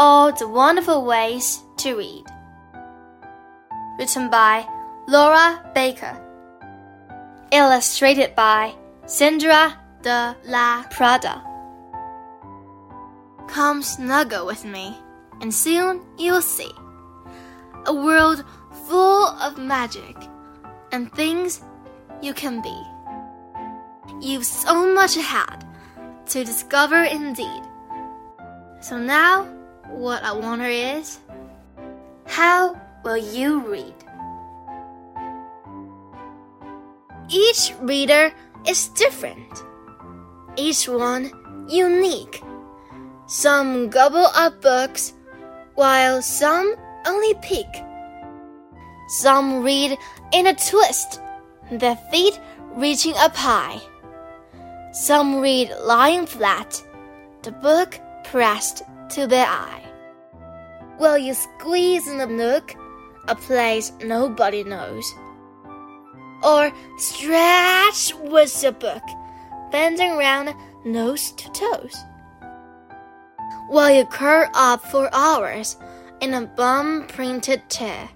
All the Wonderful Ways to Read. Written by Laura Baker. Illustrated by Sandra de la Prada. Come snuggle with me, and soon you'll see a world full of magic and things you can be. You've so much ahead to discover indeed. So now, what I wonder is how will you read? Each reader is different, each one unique. Some gobble up books, while some only peek. Some read in a twist, their feet reaching up high. Some read lying flat, the book pressed to their eye. Will you squeeze in a nook, a place nobody knows? Or stretch with the book, bending round nose to toes? Will you curl up for hours in a bum printed chair?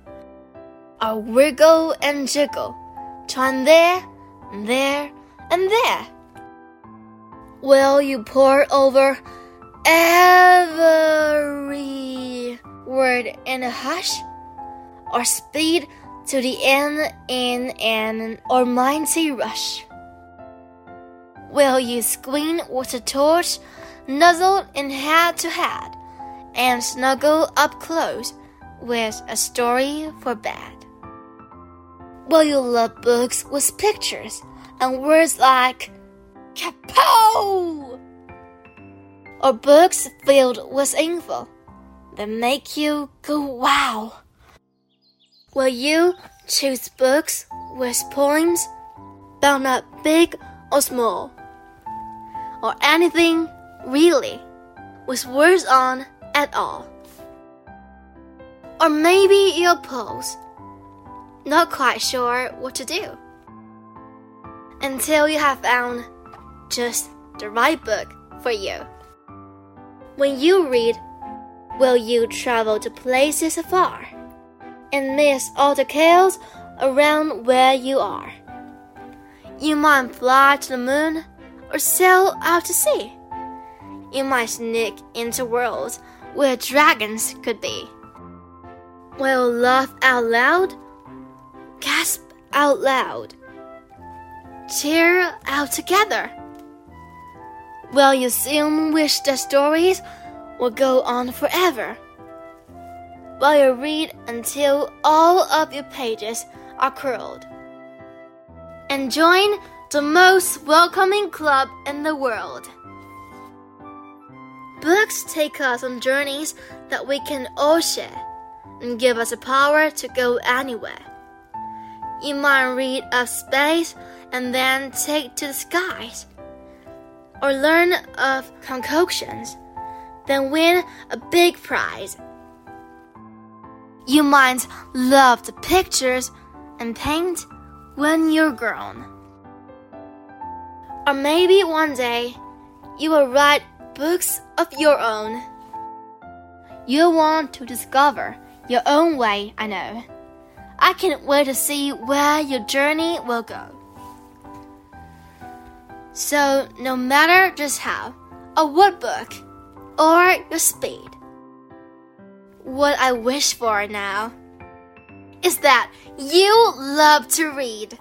Or wiggle and jiggle, trying there, and there, and there? Will you pore over every word in a hush? Or speed to the end in an almighty rush? Will you squint with a torch, nuzzled in head to head, and snuggle up close with a story for bed? Will you love books with pictures and words like Kapow! Or books filled with info that make you go wow? Will you choose books with poems bound up big or small? Or anything really with words on at all? Or maybe you'll pose, not quite sure what to do until you have found just the right book for you. When you read, will you travel to places afar and miss all the chaos around where you are? You might fly to the moon or sail out to sea. You might sneak into worlds where dragons could be. Will laugh out loud, gasp out loud, cheer out together. Will you soon um, wish the stories will go on forever? While you read until all of your pages are curled? And join the most welcoming club in the world. Books take us on journeys that we can all share and give us the power to go anywhere. You might read of space and then take to the skies or learn of concoctions, then win a big prize. You might love the pictures and paint when you're grown. Or maybe one day you will write books of your own. You'll want to discover your own way, I know. I can't wait to see where your journey will go. So, no matter just how, a what book, or your speed, what I wish for now is that you love to read.